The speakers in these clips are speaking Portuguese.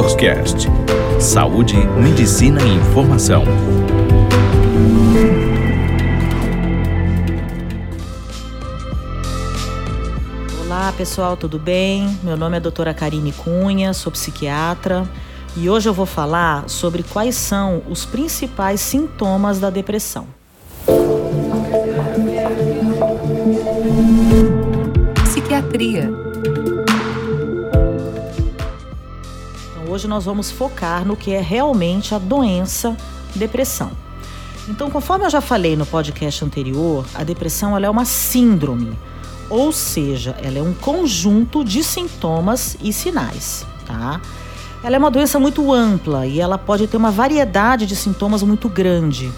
DoctorCast. Saúde, medicina e informação. Olá pessoal, tudo bem? Meu nome é doutora Karine Cunha, sou psiquiatra e hoje eu vou falar sobre quais são os principais sintomas da depressão. Psiquiatria. Hoje nós vamos focar no que é realmente a doença depressão. Então, conforme eu já falei no podcast anterior, a depressão é uma síndrome, ou seja, ela é um conjunto de sintomas e sinais, tá? Ela é uma doença muito ampla e ela pode ter uma variedade de sintomas muito grande.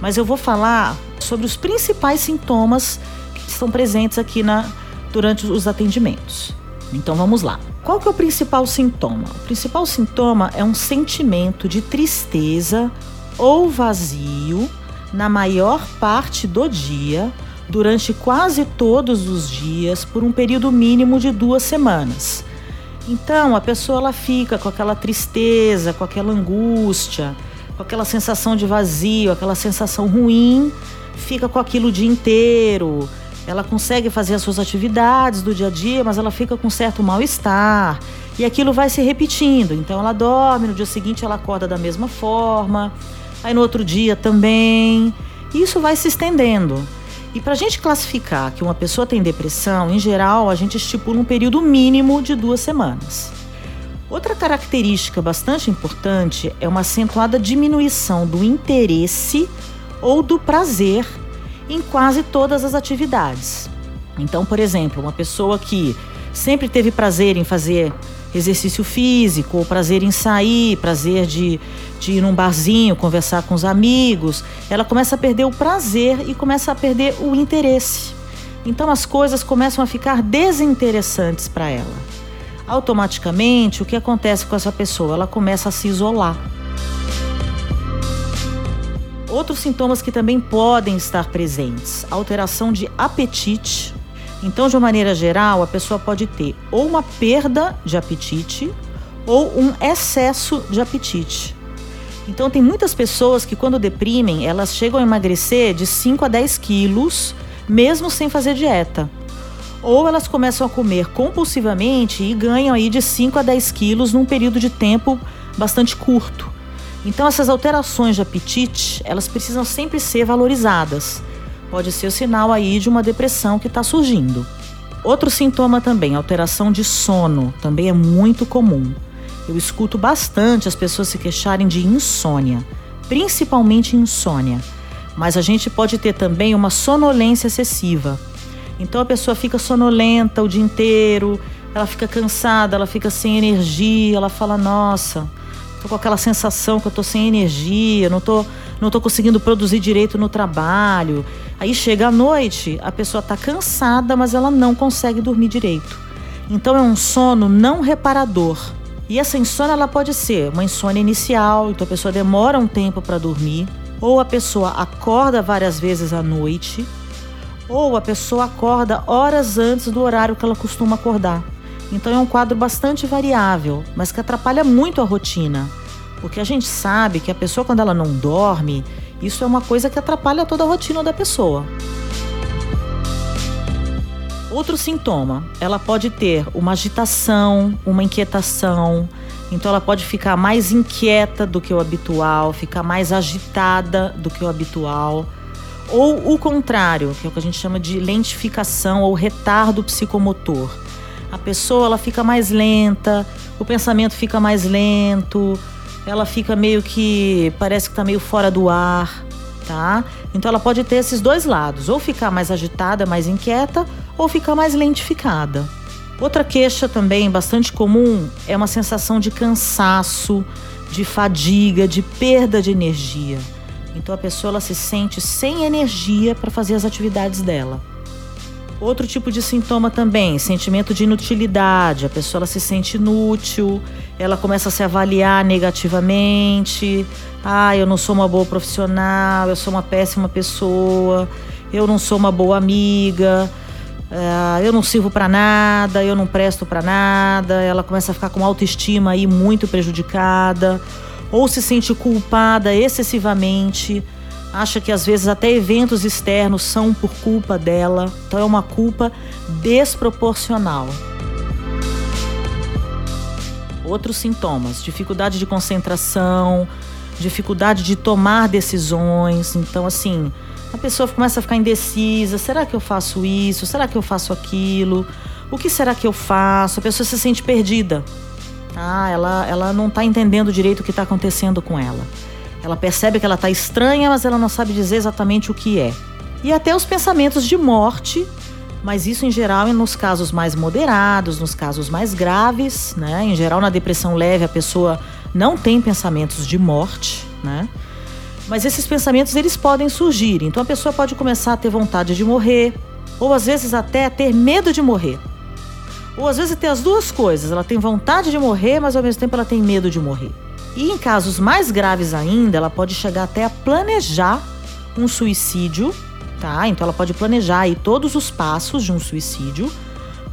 Mas eu vou falar sobre os principais sintomas que estão presentes aqui na, durante os atendimentos. Então vamos lá. Qual que é o principal sintoma? O principal sintoma é um sentimento de tristeza ou vazio na maior parte do dia, durante quase todos os dias, por um período mínimo de duas semanas. Então a pessoa ela fica com aquela tristeza, com aquela angústia, com aquela sensação de vazio, aquela sensação ruim, fica com aquilo o dia inteiro. Ela consegue fazer as suas atividades do dia a dia, mas ela fica com certo mal-estar. E aquilo vai se repetindo. Então ela dorme, no dia seguinte ela acorda da mesma forma, aí no outro dia também. E isso vai se estendendo. E para a gente classificar que uma pessoa tem depressão, em geral, a gente estipula um período mínimo de duas semanas. Outra característica bastante importante é uma acentuada diminuição do interesse ou do prazer em quase todas as atividades. Então, por exemplo, uma pessoa que sempre teve prazer em fazer exercício físico, ou prazer em sair, prazer de, de ir num barzinho, conversar com os amigos, ela começa a perder o prazer e começa a perder o interesse. Então as coisas começam a ficar desinteressantes para ela. Automaticamente, o que acontece com essa pessoa? Ela começa a se isolar. Outros sintomas que também podem estar presentes: alteração de apetite, então, de uma maneira geral, a pessoa pode ter ou uma perda de apetite ou um excesso de apetite. Então, tem muitas pessoas que, quando deprimem, elas chegam a emagrecer de 5 a 10 quilos, mesmo sem fazer dieta. Ou elas começam a comer compulsivamente e ganham aí de 5 a 10 quilos num período de tempo bastante curto. Então, essas alterações de apetite, elas precisam sempre ser valorizadas pode ser o sinal aí de uma depressão que está surgindo. Outro sintoma também, alteração de sono, também é muito comum. Eu escuto bastante as pessoas se queixarem de insônia, principalmente insônia. Mas a gente pode ter também uma sonolência excessiva. Então a pessoa fica sonolenta o dia inteiro, ela fica cansada, ela fica sem energia, ela fala: "Nossa, tô com aquela sensação que eu tô sem energia, não tô, não tô conseguindo produzir direito no trabalho. Aí chega a noite, a pessoa tá cansada, mas ela não consegue dormir direito. Então é um sono não reparador. E essa insônia ela pode ser uma insônia inicial, então a pessoa demora um tempo para dormir, ou a pessoa acorda várias vezes à noite, ou a pessoa acorda horas antes do horário que ela costuma acordar. Então é um quadro bastante variável, mas que atrapalha muito a rotina. Porque a gente sabe que a pessoa, quando ela não dorme, isso é uma coisa que atrapalha toda a rotina da pessoa. Outro sintoma, ela pode ter uma agitação, uma inquietação. Então ela pode ficar mais inquieta do que o habitual, ficar mais agitada do que o habitual. Ou o contrário, que é o que a gente chama de lentificação ou retardo psicomotor a pessoa ela fica mais lenta, o pensamento fica mais lento, ela fica meio que parece que está meio fora do ar, tá? Então ela pode ter esses dois lados, ou ficar mais agitada, mais inquieta, ou ficar mais lentificada. Outra queixa também bastante comum é uma sensação de cansaço, de fadiga, de perda de energia. Então a pessoa ela se sente sem energia para fazer as atividades dela. Outro tipo de sintoma também, sentimento de inutilidade. A pessoa se sente inútil, ela começa a se avaliar negativamente. Ah, eu não sou uma boa profissional, eu sou uma péssima pessoa, eu não sou uma boa amiga. é, eu não sirvo para nada, eu não presto para nada, ela começa a ficar com autoestima aí muito prejudicada, ou se sente culpada excessivamente, acha que às vezes até eventos externos são por culpa dela, então é uma culpa desproporcional. Outros sintomas: dificuldade de concentração, dificuldade de tomar decisões. Então, assim, a pessoa começa a ficar indecisa: será que eu faço isso? Será que eu faço aquilo? O que será que eu faço? A pessoa se sente perdida. Ah, ela, ela não está entendendo direito o que está acontecendo com ela. Ela percebe que ela está estranha, mas ela não sabe dizer exatamente o que é. E até os pensamentos de morte mas isso em geral nos casos mais moderados, nos casos mais graves, né? Em geral, na depressão leve, a pessoa não tem pensamentos de morte, né? Mas esses pensamentos eles podem surgir. Então a pessoa pode começar a ter vontade de morrer, ou às vezes até ter medo de morrer. Ou às vezes ter as duas coisas. Ela tem vontade de morrer, mas ao mesmo tempo ela tem medo de morrer. E em casos mais graves ainda, ela pode chegar até a planejar um suicídio tá? Então ela pode planejar aí todos os passos de um suicídio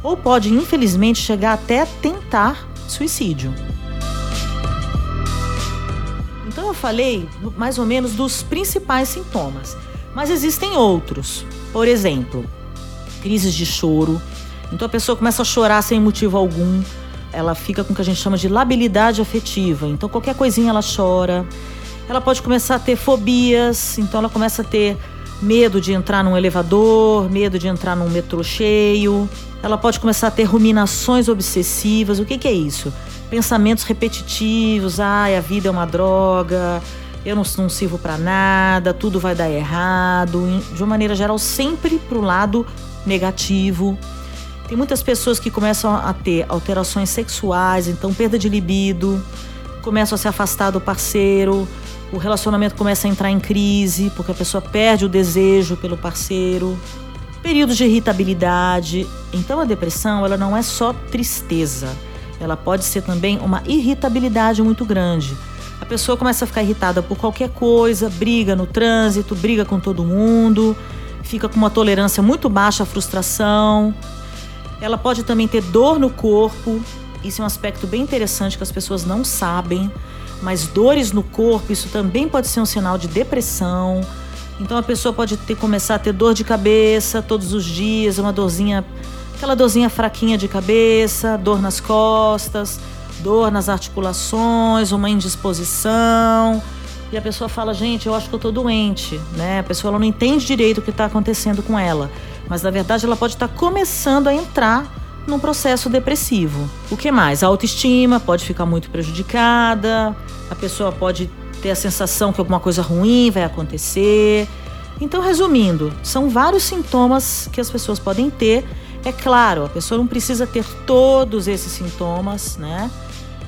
ou pode, infelizmente, chegar até tentar suicídio. Então eu falei mais ou menos dos principais sintomas, mas existem outros. Por exemplo, crises de choro. Então a pessoa começa a chorar sem motivo algum. Ela fica com o que a gente chama de labilidade afetiva. Então qualquer coisinha ela chora. Ela pode começar a ter fobias, então ela começa a ter medo de entrar num elevador, medo de entrar num metrô cheio. Ela pode começar a ter ruminações obsessivas. O que, que é isso? Pensamentos repetitivos. Ai, a vida é uma droga. Eu não, não sirvo para nada. Tudo vai dar errado. De uma maneira geral, sempre para o lado negativo. Tem muitas pessoas que começam a ter alterações sexuais, então perda de libido, começam a se afastar do parceiro, o relacionamento começa a entrar em crise, porque a pessoa perde o desejo pelo parceiro, períodos de irritabilidade. Então a depressão, ela não é só tristeza, ela pode ser também uma irritabilidade muito grande. A pessoa começa a ficar irritada por qualquer coisa, briga no trânsito, briga com todo mundo, fica com uma tolerância muito baixa à frustração. Ela pode também ter dor no corpo. Isso é um aspecto bem interessante que as pessoas não sabem mas dores no corpo, isso também pode ser um sinal de depressão. Então a pessoa pode ter, começar a ter dor de cabeça todos os dias, uma dorzinha, aquela dorzinha fraquinha de cabeça, dor nas costas, dor nas articulações, uma indisposição. E a pessoa fala, gente, eu acho que eu tô doente, né? A pessoa não entende direito o que está acontecendo com ela. Mas na verdade ela pode estar começando a entrar num processo depressivo. O que mais? A autoestima pode ficar muito prejudicada, a pessoa pode ter a sensação que alguma coisa ruim vai acontecer. Então, resumindo, são vários sintomas que as pessoas podem ter. É claro, a pessoa não precisa ter todos esses sintomas, né?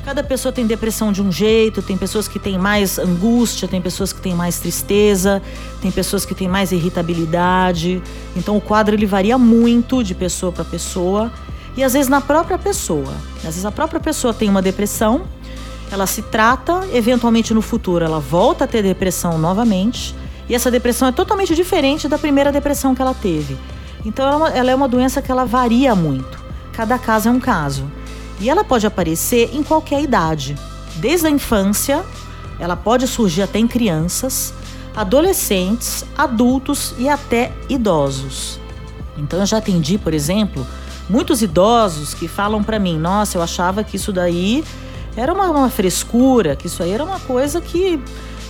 Cada pessoa tem depressão de um jeito, tem pessoas que têm mais angústia, tem pessoas que têm mais tristeza, tem pessoas que têm mais irritabilidade. Então o quadro ele varia muito de pessoa para pessoa e às vezes na própria pessoa. Às vezes a própria pessoa tem uma depressão, ela se trata, eventualmente no futuro ela volta a ter depressão novamente, e essa depressão é totalmente diferente da primeira depressão que ela teve. Então ela é uma, é doença que ela varia muito. Cada caso é um caso. E ela pode aparecer em qualquer idade. Desde a infância, ela pode surgir até em crianças, adolescentes, adultos e até idosos. Então eu já atendi, por exemplo, muitos idosos que falam para mim: nossa, eu achava que isso daí era uma, uma, frescura, que isso aí era uma coisa que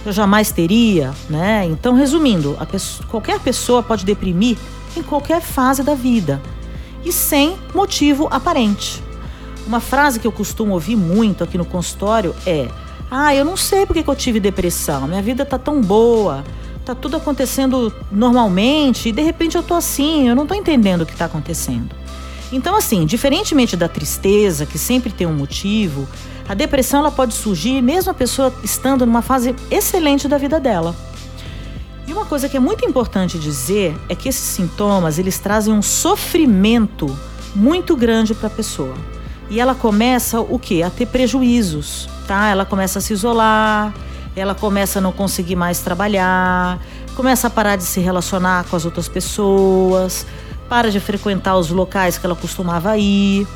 eu jamais teria, né? Então, resumindo, pessoa, qualquer pessoa pode deprimir em qualquer fase da vida e sem motivo aparente. Uma frase que eu costumo ouvir muito aqui no consultório é: Ah, eu não sei porque que eu tive depressão, minha vida tá tão boa, tá tudo acontecendo normalmente e de repente eu tô assim, eu não tô entendendo o que tá acontecendo. Então, assim, diferentemente da tristeza, que sempre tem um motivo, a depressão ela pode surgir mesmo a pessoa estando numa fase excelente da vida dela. E uma coisa que é muito importante dizer é que esses sintomas eles trazem um sofrimento muito grande para a pessoa. E ela começa o que? A ter prejuízos, tá? Ela começa a se isolar, ela começa a não conseguir mais trabalhar, começa a parar de se relacionar com as outras pessoas, para de frequentar os locais que ela costumava ir.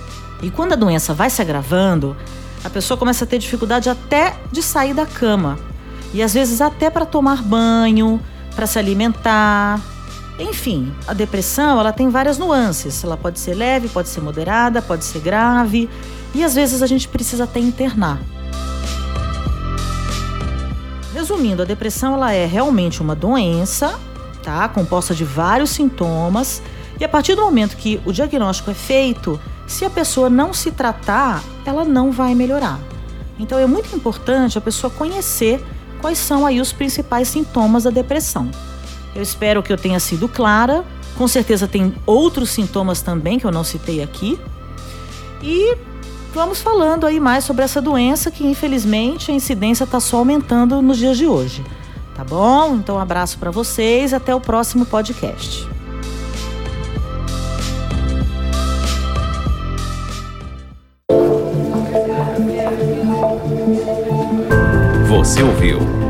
E quando a doença vai se agravando, a pessoa começa a ter dificuldade até de sair da cama. E às vezes até para tomar banho, para se alimentar. Enfim, a depressão ela tem várias nuances. Ela pode ser leve, pode ser moderada, pode ser grave. E às vezes a gente precisa até internar. Resumindo, a depressão ela é realmente uma doença, tá? Composta de vários sintomas. E a partir do momento que o diagnóstico é feito, se a pessoa não se tratar, ela não vai melhorar. Então é muito importante a pessoa conhecer quais são aí os principais sintomas da depressão. Eu espero que eu tenha sido clara. Com certeza tem outros sintomas também que eu não citei aqui. E vamos falando aí mais sobre essa doença que infelizmente a incidência está só aumentando nos dias de hoje. Tá bom? Então um abraço para vocês, até o próximo podcast. Você ouviu